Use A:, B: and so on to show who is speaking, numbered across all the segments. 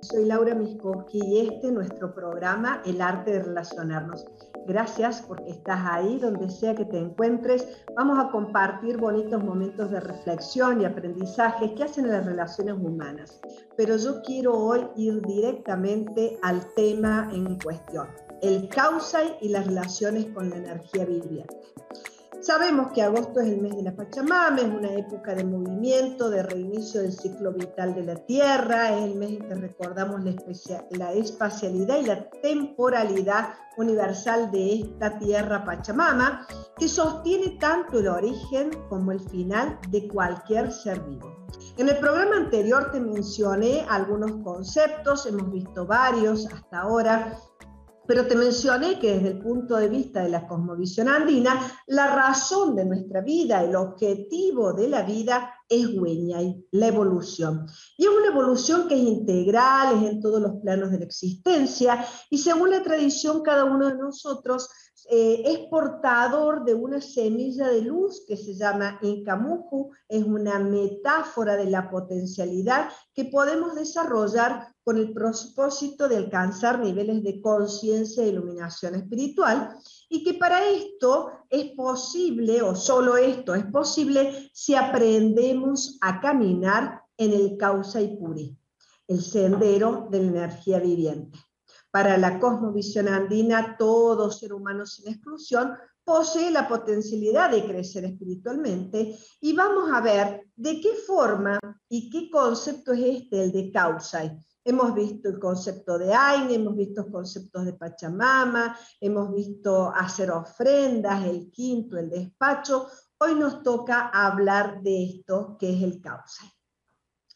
A: Soy Laura Miskowski y este es nuestro programa El arte de relacionarnos. Gracias porque estás ahí, donde sea que te encuentres. Vamos a compartir bonitos momentos de reflexión y aprendizaje que hacen las relaciones humanas. Pero yo quiero hoy ir directamente al tema en cuestión, el causa y las relaciones con la energía viviente. Sabemos que agosto es el mes de la Pachamama, es una época de movimiento, de reinicio del ciclo vital de la Tierra, es el mes en que recordamos la, la espacialidad y la temporalidad universal de esta Tierra Pachamama, que sostiene tanto el origen como el final de cualquier ser vivo. En el programa anterior te mencioné algunos conceptos, hemos visto varios hasta ahora, pero te mencioné que desde el punto de vista de la cosmovisión andina, la razón de nuestra vida, el objetivo de la vida es y la evolución. Y es una evolución que es integral, es en todos los planos de la existencia, y según la tradición, cada uno de nosotros eh, es portador de una semilla de luz que se llama Incamuju, es una metáfora de la potencialidad que podemos desarrollar con el propósito de alcanzar niveles de conciencia e iluminación espiritual, y que para esto es posible, o solo esto es posible, si aprendemos a caminar en el causa y puri, el sendero de la energía viviente. Para la cosmovisión andina, todo ser humano sin exclusión posee la potencialidad de crecer espiritualmente y vamos a ver de qué forma y qué concepto es este, el de causa. Hemos visto el concepto de Aine, hemos visto conceptos de Pachamama, hemos visto hacer ofrendas, el quinto, el despacho. Hoy nos toca hablar de esto que es el causa.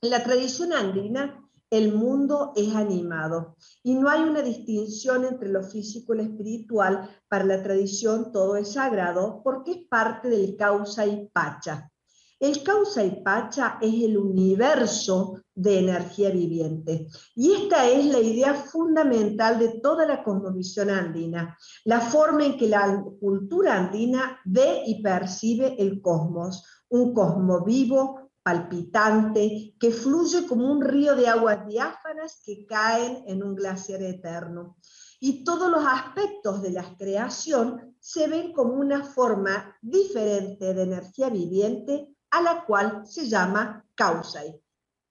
A: En la tradición andina, el mundo es animado y no hay una distinción entre lo físico y lo espiritual. Para la tradición todo es sagrado porque es parte del causa y pacha. El causa y pacha es el universo de energía viviente. Y esta es la idea fundamental de toda la cosmovisión andina, la forma en que la cultura andina ve y percibe el cosmos, un cosmos vivo, palpitante, que fluye como un río de aguas diáfanas que caen en un glaciar eterno. Y todos los aspectos de la creación se ven como una forma diferente de energía viviente a la cual se llama Kausai.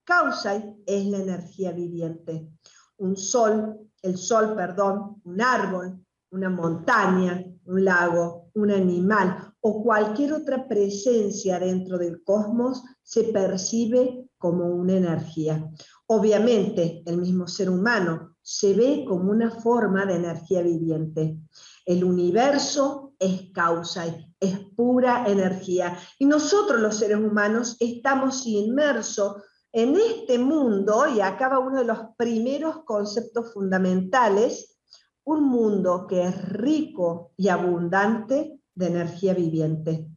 A: Kausai es la energía viviente. Un sol, el sol, perdón, un árbol, una montaña, un lago, un animal o cualquier otra presencia dentro del cosmos se percibe como una energía. Obviamente, el mismo ser humano se ve como una forma de energía viviente. El universo es causa, es pura energía. Y nosotros los seres humanos estamos inmersos en este mundo, y acaba uno de los primeros conceptos fundamentales, un mundo que es rico y abundante de energía viviente.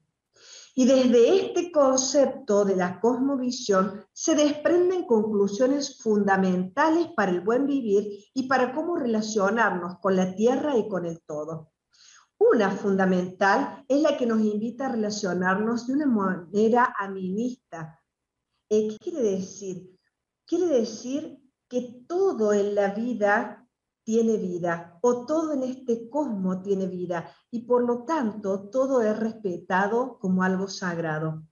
A: Y desde este concepto de la cosmovisión se desprenden conclusiones fundamentales para el buen vivir y para cómo relacionarnos con la tierra y con el todo. Una fundamental es la que nos invita a relacionarnos de una manera aminista. Eh, ¿Qué quiere decir? Quiere decir que todo en la vida tiene vida, o todo en este cosmos tiene vida, y por lo tanto todo es respetado como algo sagrado.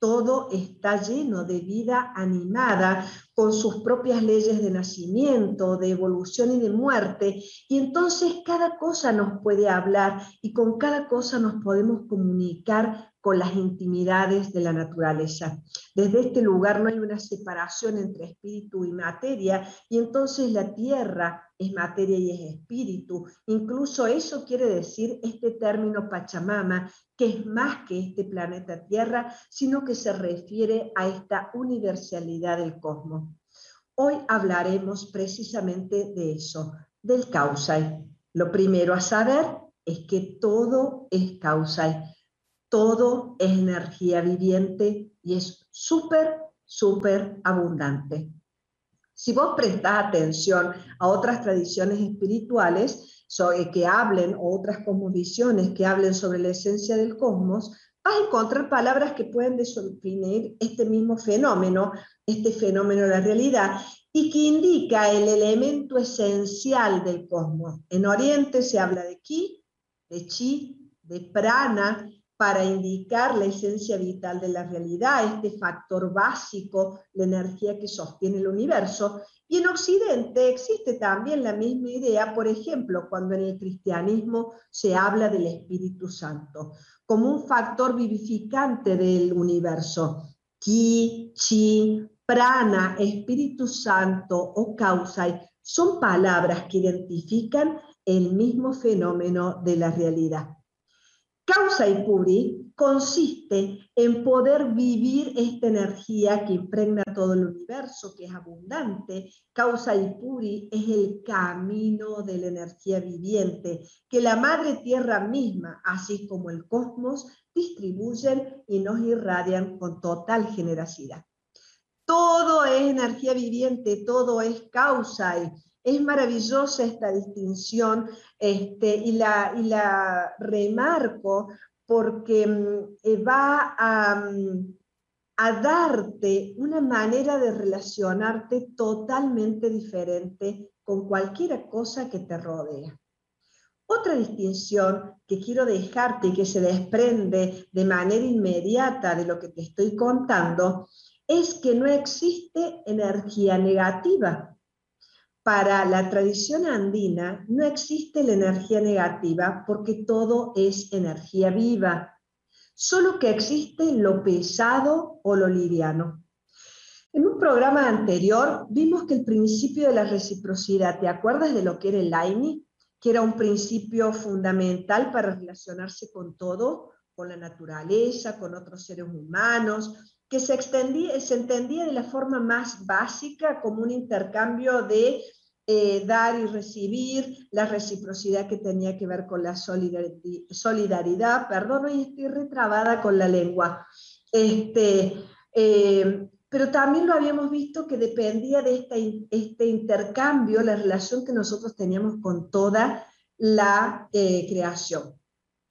A: Todo está lleno de vida animada, con sus propias leyes de nacimiento, de evolución y de muerte, y entonces cada cosa nos puede hablar y con cada cosa nos podemos comunicar con las intimidades de la naturaleza. Desde este lugar no hay una separación entre espíritu y materia, y entonces la tierra es materia y es espíritu. Incluso eso quiere decir este término Pachamama, que es más que este planeta Tierra, sino que se refiere a esta universalidad del cosmos. Hoy hablaremos precisamente de eso, del causal. Lo primero a saber es que todo es causal todo es energía viviente y es súper, súper abundante. Si vos prestás atención a otras tradiciones espirituales eh, que hablen, o otras cosmovisiones que hablen sobre la esencia del cosmos, vas a encontrar palabras que pueden definir este mismo fenómeno, este fenómeno de la realidad, y que indica el elemento esencial del cosmos. En Oriente se habla de ki, de chi, de prana, para indicar la esencia vital de la realidad, este factor básico, la energía que sostiene el universo. Y en Occidente existe también la misma idea, por ejemplo, cuando en el cristianismo se habla del Espíritu Santo, como un factor vivificante del universo. Ki, chi, prana, Espíritu Santo o causa son palabras que identifican el mismo fenómeno de la realidad. Causa y puri consiste en poder vivir esta energía que impregna todo el universo, que es abundante. Causa y puri es el camino de la energía viviente, que la madre tierra misma, así como el cosmos, distribuyen y nos irradian con total generosidad. Todo es energía viviente, todo es causa y es maravillosa esta distinción este, y, la, y la remarco porque mm, eh, va a, mm, a darte una manera de relacionarte totalmente diferente con cualquier cosa que te rodea. Otra distinción que quiero dejarte y que se desprende de manera inmediata de lo que te estoy contando es que no existe energía negativa para la tradición andina no existe la energía negativa porque todo es energía viva, solo que existe lo pesado o lo liviano. En un programa anterior vimos que el principio de la reciprocidad, ¿te acuerdas de lo que era el AINI? Que era un principio fundamental para relacionarse con todo, con la naturaleza, con otros seres humanos, que se, extendía, se entendía de la forma más básica como un intercambio de eh, dar y recibir, la reciprocidad que tenía que ver con la solidaridad, perdón, hoy estoy retrabada con la lengua, este, eh, pero también lo habíamos visto que dependía de este intercambio, la relación que nosotros teníamos con toda la eh, creación.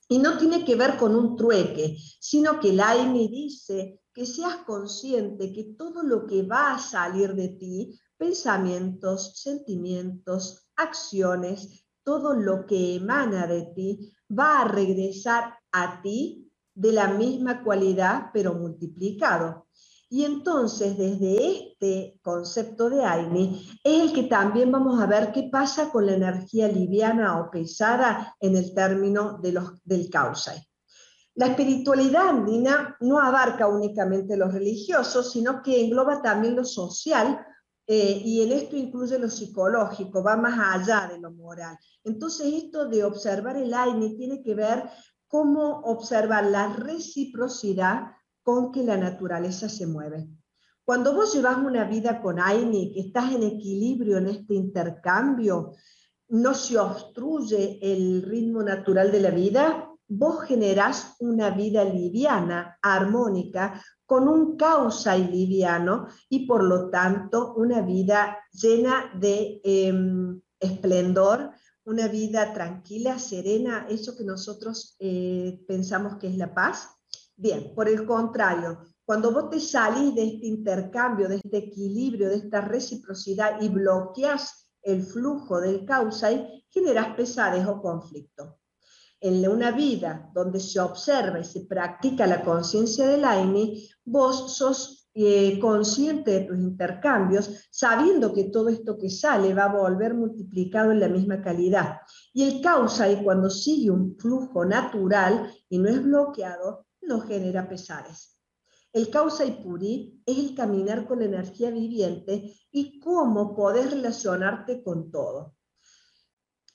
A: Y no tiene que ver con un trueque, sino que Laini dice que seas consciente que todo lo que va a salir de ti, pensamientos, sentimientos, acciones, todo lo que emana de ti, va a regresar a ti de la misma cualidad, pero multiplicado. Y entonces, desde este concepto de Aini, es el que también vamos a ver qué pasa con la energía liviana o pesada en el término de los, del causai. La espiritualidad andina no abarca únicamente lo religioso, sino que engloba también lo social, eh, y en esto incluye lo psicológico, va más allá de lo moral. Entonces, esto de observar el AINE tiene que ver cómo observar la reciprocidad con que la naturaleza se mueve. Cuando vos llevas una vida con AINE, que estás en equilibrio en este intercambio, no se obstruye el ritmo natural de la vida, vos generás una vida liviana, armónica, con un causa y liviano y por lo tanto una vida llena de em, esplendor, una vida tranquila, serena, eso que nosotros eh, pensamos que es la paz. Bien, por el contrario, cuando vos te salís de este intercambio, de este equilibrio, de esta reciprocidad y bloqueas el flujo del causa, generas pesadez o conflicto en una vida donde se observa y se practica la conciencia del AINI, vos sos eh, consciente de tus intercambios, sabiendo que todo esto que sale va a volver multiplicado en la misma calidad. Y el causa, y cuando sigue un flujo natural y no es bloqueado, no genera pesares. El causa y puri es el caminar con la energía viviente y cómo podés relacionarte con todo.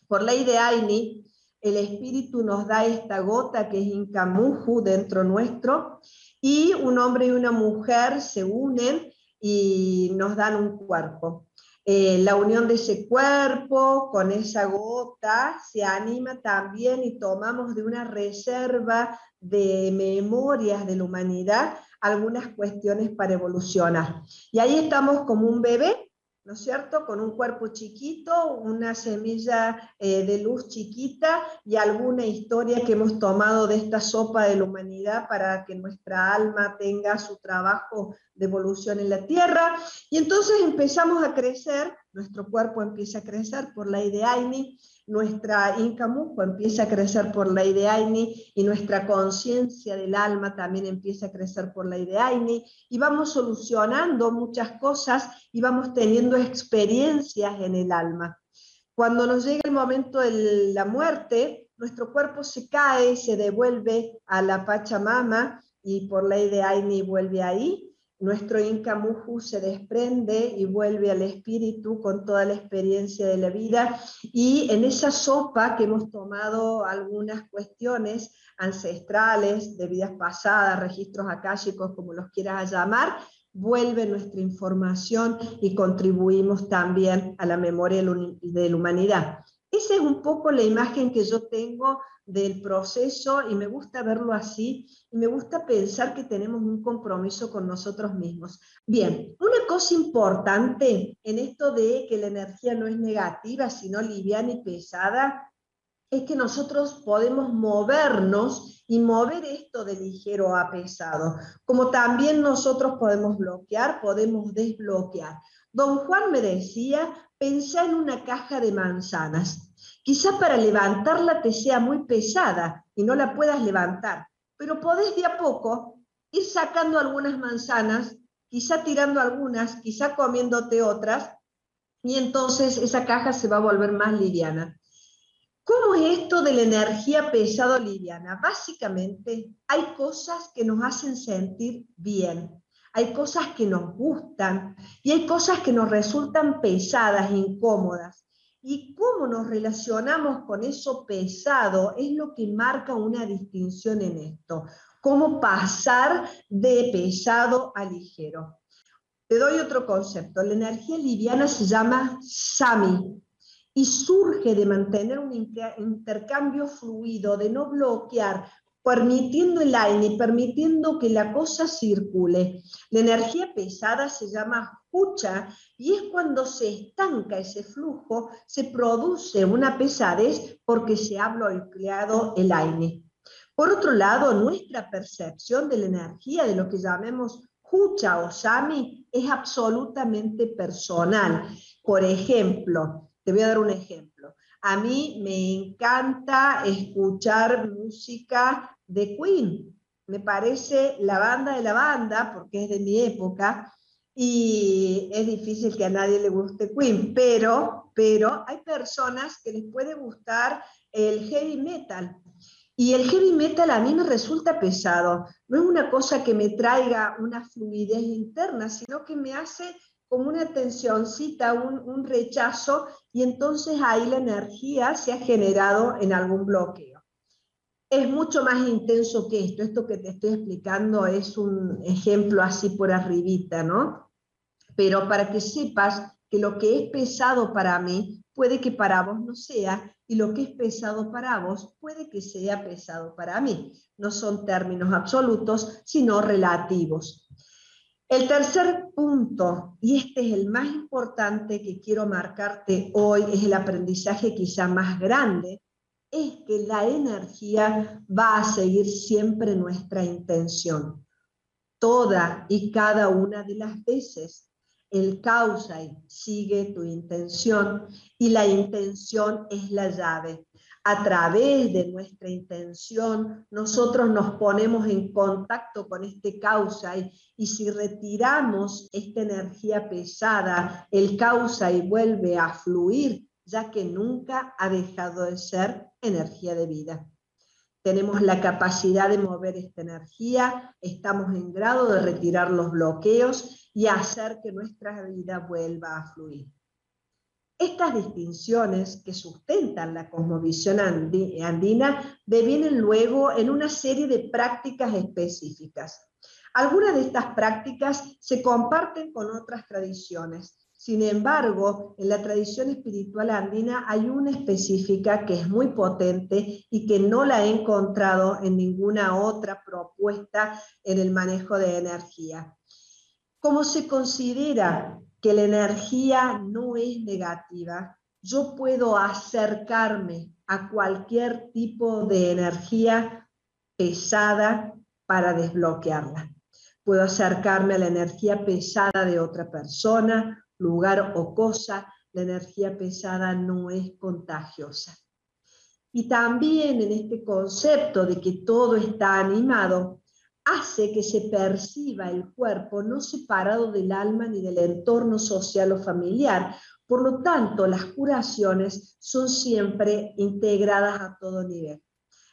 A: Por ley de Aini, el Espíritu nos da esta gota que es Incamuju dentro nuestro, y un hombre y una mujer se unen y nos dan un cuerpo. Eh, la unión de ese cuerpo con esa gota se anima también y tomamos de una reserva de memorias de la humanidad algunas cuestiones para evolucionar. Y ahí estamos como un bebé ¿no es cierto? Con un cuerpo chiquito, una semilla eh, de luz chiquita y alguna historia que hemos tomado de esta sopa de la humanidad para que nuestra alma tenga su trabajo de evolución en la Tierra. Y entonces empezamos a crecer, nuestro cuerpo empieza a crecer por la Ideaini, nuestra Incamujo empieza a crecer por la Ideaini y nuestra conciencia del alma también empieza a crecer por la Ideaini y vamos solucionando muchas cosas y vamos teniendo experiencias en el alma. Cuando nos llega el momento de la muerte, nuestro cuerpo se cae, se devuelve a la Pachamama y por la Ideaini vuelve ahí nuestro Inca Muju se desprende y vuelve al espíritu con toda la experiencia de la vida y en esa sopa que hemos tomado algunas cuestiones ancestrales, de vidas pasadas, registros akáshicos, como los quieras llamar, vuelve nuestra información y contribuimos también a la memoria de la humanidad. Esa es un poco la imagen que yo tengo del proceso y me gusta verlo así y me gusta pensar que tenemos un compromiso con nosotros mismos. Bien, una cosa importante en esto de que la energía no es negativa, sino liviana y pesada, es que nosotros podemos movernos y mover esto de ligero a pesado, como también nosotros podemos bloquear, podemos desbloquear. Don Juan me decía, pensá en una caja de manzanas. Quizá para levantarla te sea muy pesada y no la puedas levantar, pero podés de a poco ir sacando algunas manzanas, quizá tirando algunas, quizá comiéndote otras, y entonces esa caja se va a volver más liviana. ¿Cómo es esto de la energía pesado-liviana? Básicamente hay cosas que nos hacen sentir bien, hay cosas que nos gustan y hay cosas que nos resultan pesadas, incómodas. Y cómo nos relacionamos con eso pesado es lo que marca una distinción en esto. Cómo pasar de pesado a ligero. Te doy otro concepto. La energía liviana se llama Sami y surge de mantener un intercambio fluido, de no bloquear, permitiendo el aire, permitiendo que la cosa circule. La energía pesada se llama hucha y es cuando se estanca ese flujo, se produce una pesadez porque se ha bloqueado el aire. Por otro lado, nuestra percepción de la energía, de lo que llamemos hucha o sami, es absolutamente personal. Por ejemplo, te voy a dar un ejemplo. A mí me encanta escuchar música de Queen. Me parece la banda de la banda, porque es de mi época, y es difícil que a nadie le guste Queen, pero, pero hay personas que les puede gustar el heavy metal. Y el heavy metal a mí me resulta pesado. No es una cosa que me traiga una fluidez interna, sino que me hace como una tensioncita, un, un rechazo, y entonces ahí la energía se ha generado en algún bloqueo es mucho más intenso que esto. Esto que te estoy explicando es un ejemplo así por arribita, ¿no? Pero para que sepas que lo que es pesado para mí puede que para vos no sea, y lo que es pesado para vos puede que sea pesado para mí. No son términos absolutos, sino relativos. El tercer punto, y este es el más importante que quiero marcarte hoy, es el aprendizaje quizá más grande, es que la energía va a seguir siempre nuestra intención. Toda y cada una de las veces el causa sigue tu intención y la intención es la llave. A través de nuestra intención, nosotros nos ponemos en contacto con este causa y si retiramos esta energía pesada, el causa y vuelve a fluir ya que nunca ha dejado de ser energía de vida. Tenemos la capacidad de mover esta energía, estamos en grado de retirar los bloqueos y hacer que nuestra vida vuelva a fluir. Estas distinciones que sustentan la cosmovisión andina devienen luego en una serie de prácticas específicas. Algunas de estas prácticas se comparten con otras tradiciones, sin embargo, en la tradición espiritual andina hay una específica que es muy potente y que no la he encontrado en ninguna otra propuesta en el manejo de energía. Como se considera que la energía no es negativa, yo puedo acercarme a cualquier tipo de energía pesada para desbloquearla. Puedo acercarme a la energía pesada de otra persona, lugar o cosa. La energía pesada no es contagiosa. Y también en este concepto de que todo está animado, hace que se perciba el cuerpo no separado del alma ni del entorno social o familiar. Por lo tanto, las curaciones son siempre integradas a todo nivel,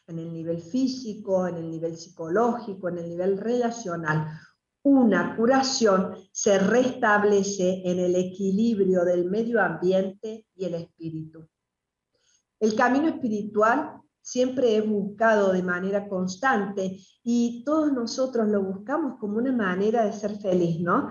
A: en el nivel físico, en el nivel psicológico, en el nivel relacional. Una curación se restablece en el equilibrio del medio ambiente y el espíritu. El camino espiritual siempre he buscado de manera constante y todos nosotros lo buscamos como una manera de ser feliz, ¿no?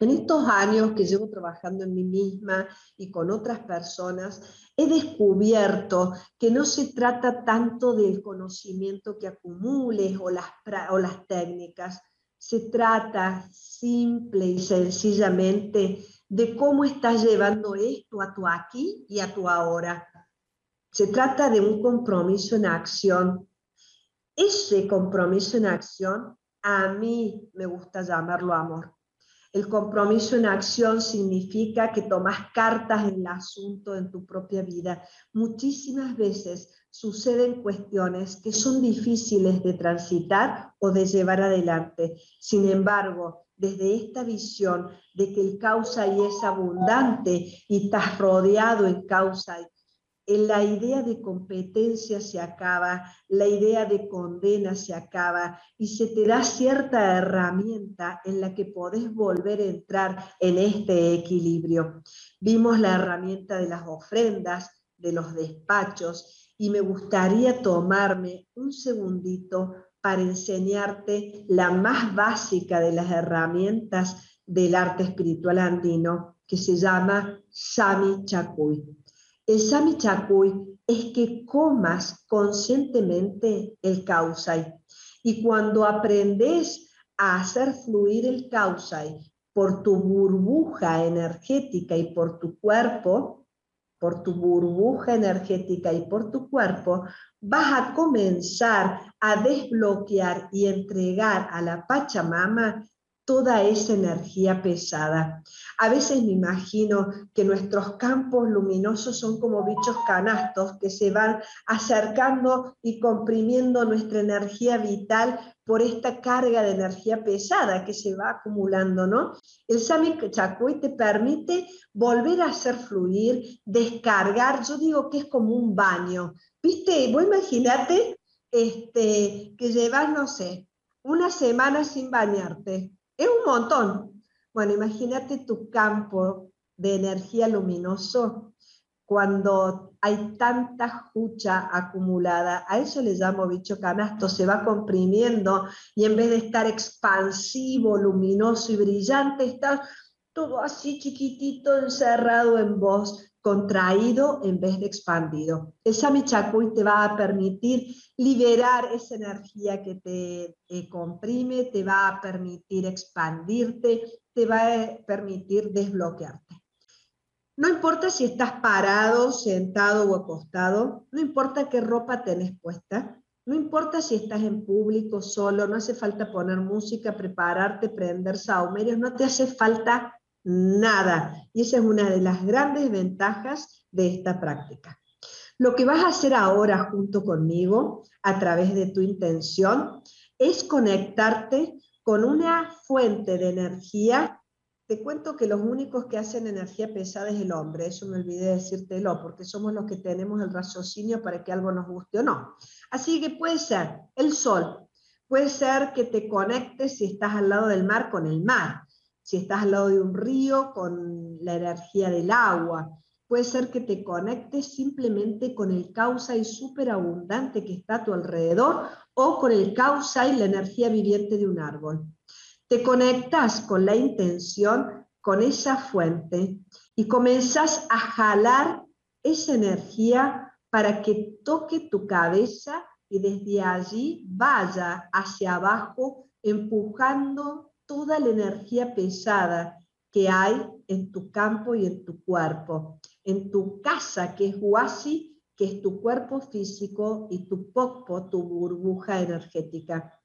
A: En estos años que llevo trabajando en mí misma y con otras personas, he descubierto que no se trata tanto del conocimiento que acumules o las, o las técnicas, se trata simple y sencillamente de cómo estás llevando esto a tu aquí y a tu ahora. Se trata de un compromiso en acción. Ese compromiso en acción, a mí me gusta llamarlo amor. El compromiso en acción significa que tomas cartas en el asunto en tu propia vida. Muchísimas veces suceden cuestiones que son difíciles de transitar o de llevar adelante. Sin embargo, desde esta visión de que el causa y es abundante y estás rodeado en causa la idea de competencia se acaba, la idea de condena se acaba y se te da cierta herramienta en la que podés volver a entrar en este equilibrio. Vimos la herramienta de las ofrendas, de los despachos y me gustaría tomarme un segundito para enseñarte la más básica de las herramientas del arte espiritual andino que se llama Sami Chakuy. El Sami Chakuy es que comas conscientemente el causai. Y cuando aprendes a hacer fluir el causai por tu burbuja energética y por tu cuerpo, por tu burbuja energética y por tu cuerpo, vas a comenzar a desbloquear y entregar a la Pachamama toda esa energía pesada. A veces me imagino que nuestros campos luminosos son como bichos canastos que se van acercando y comprimiendo nuestra energía vital por esta carga de energía pesada que se va acumulando, ¿no? El Sami Chakuy te permite volver a hacer fluir, descargar, yo digo que es como un baño, ¿viste? Vos imaginate este, que llevas, no sé, una semana sin bañarte, es un montón. Bueno, imagínate tu campo de energía luminoso cuando hay tanta jucha acumulada, a eso le llamo bicho canasto, se va comprimiendo y en vez de estar expansivo, luminoso y brillante, está todo así chiquitito, encerrado en vos, contraído en vez de expandido. El Shamichakuy te va a permitir liberar esa energía que te comprime, te va a permitir expandirte, te va a permitir desbloquearte. No importa si estás parado, sentado o acostado, no importa qué ropa tenés puesta, no importa si estás en público, solo, no hace falta poner música, prepararte, prender saumerios, no te hace falta nada. Y esa es una de las grandes ventajas de esta práctica. Lo que vas a hacer ahora junto conmigo, a través de tu intención, es conectarte con una fuente de energía. Te cuento que los únicos que hacen energía pesada es el hombre, eso me olvidé decírtelo, porque somos los que tenemos el raciocinio para que algo nos guste o no. Así que puede ser el sol, puede ser que te conectes si estás al lado del mar con el mar, si estás al lado de un río, con la energía del agua. Puede ser que te conectes simplemente con el y superabundante que está a tu alrededor o con el causa y la energía viviente de un árbol. Te conectas con la intención, con esa fuente y comenzas a jalar esa energía para que toque tu cabeza y desde allí vaya hacia abajo empujando toda la energía pesada que hay en tu campo y en tu cuerpo, en tu casa que es Huasi, que es tu cuerpo físico, y tu Pokpo, tu burbuja energética.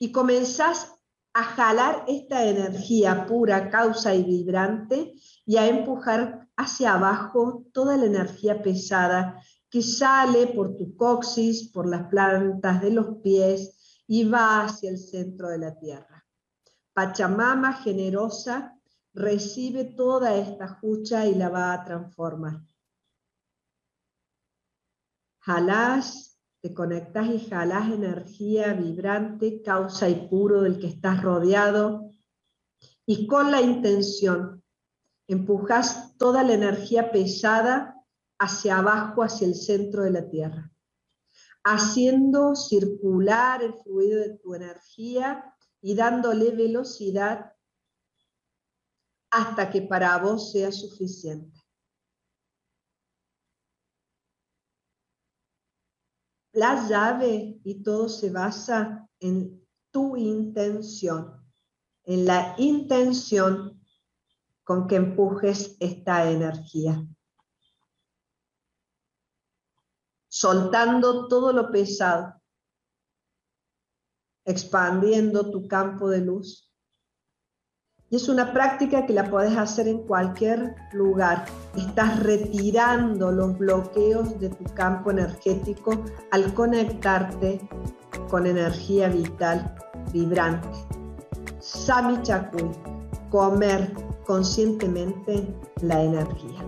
A: Y comenzás a jalar esta energía pura, causa y vibrante y a empujar hacia abajo toda la energía pesada que sale por tu coxis, por las plantas de los pies y va hacia el centro de la tierra. Pachamama generosa recibe toda esta jucha y la va a transformar. Jalás, te conectas y jalás energía vibrante, causa y puro del que estás rodeado y con la intención empujas toda la energía pesada hacia abajo, hacia el centro de la Tierra, haciendo circular el fluido de tu energía y dándole velocidad hasta que para vos sea suficiente. La llave y todo se basa en tu intención, en la intención con que empujes esta energía. soltando todo lo pesado, expandiendo tu campo de luz. Y es una práctica que la puedes hacer en cualquier lugar. Estás retirando los bloqueos de tu campo energético al conectarte con energía vital vibrante. Sami Chakui, comer conscientemente la energía.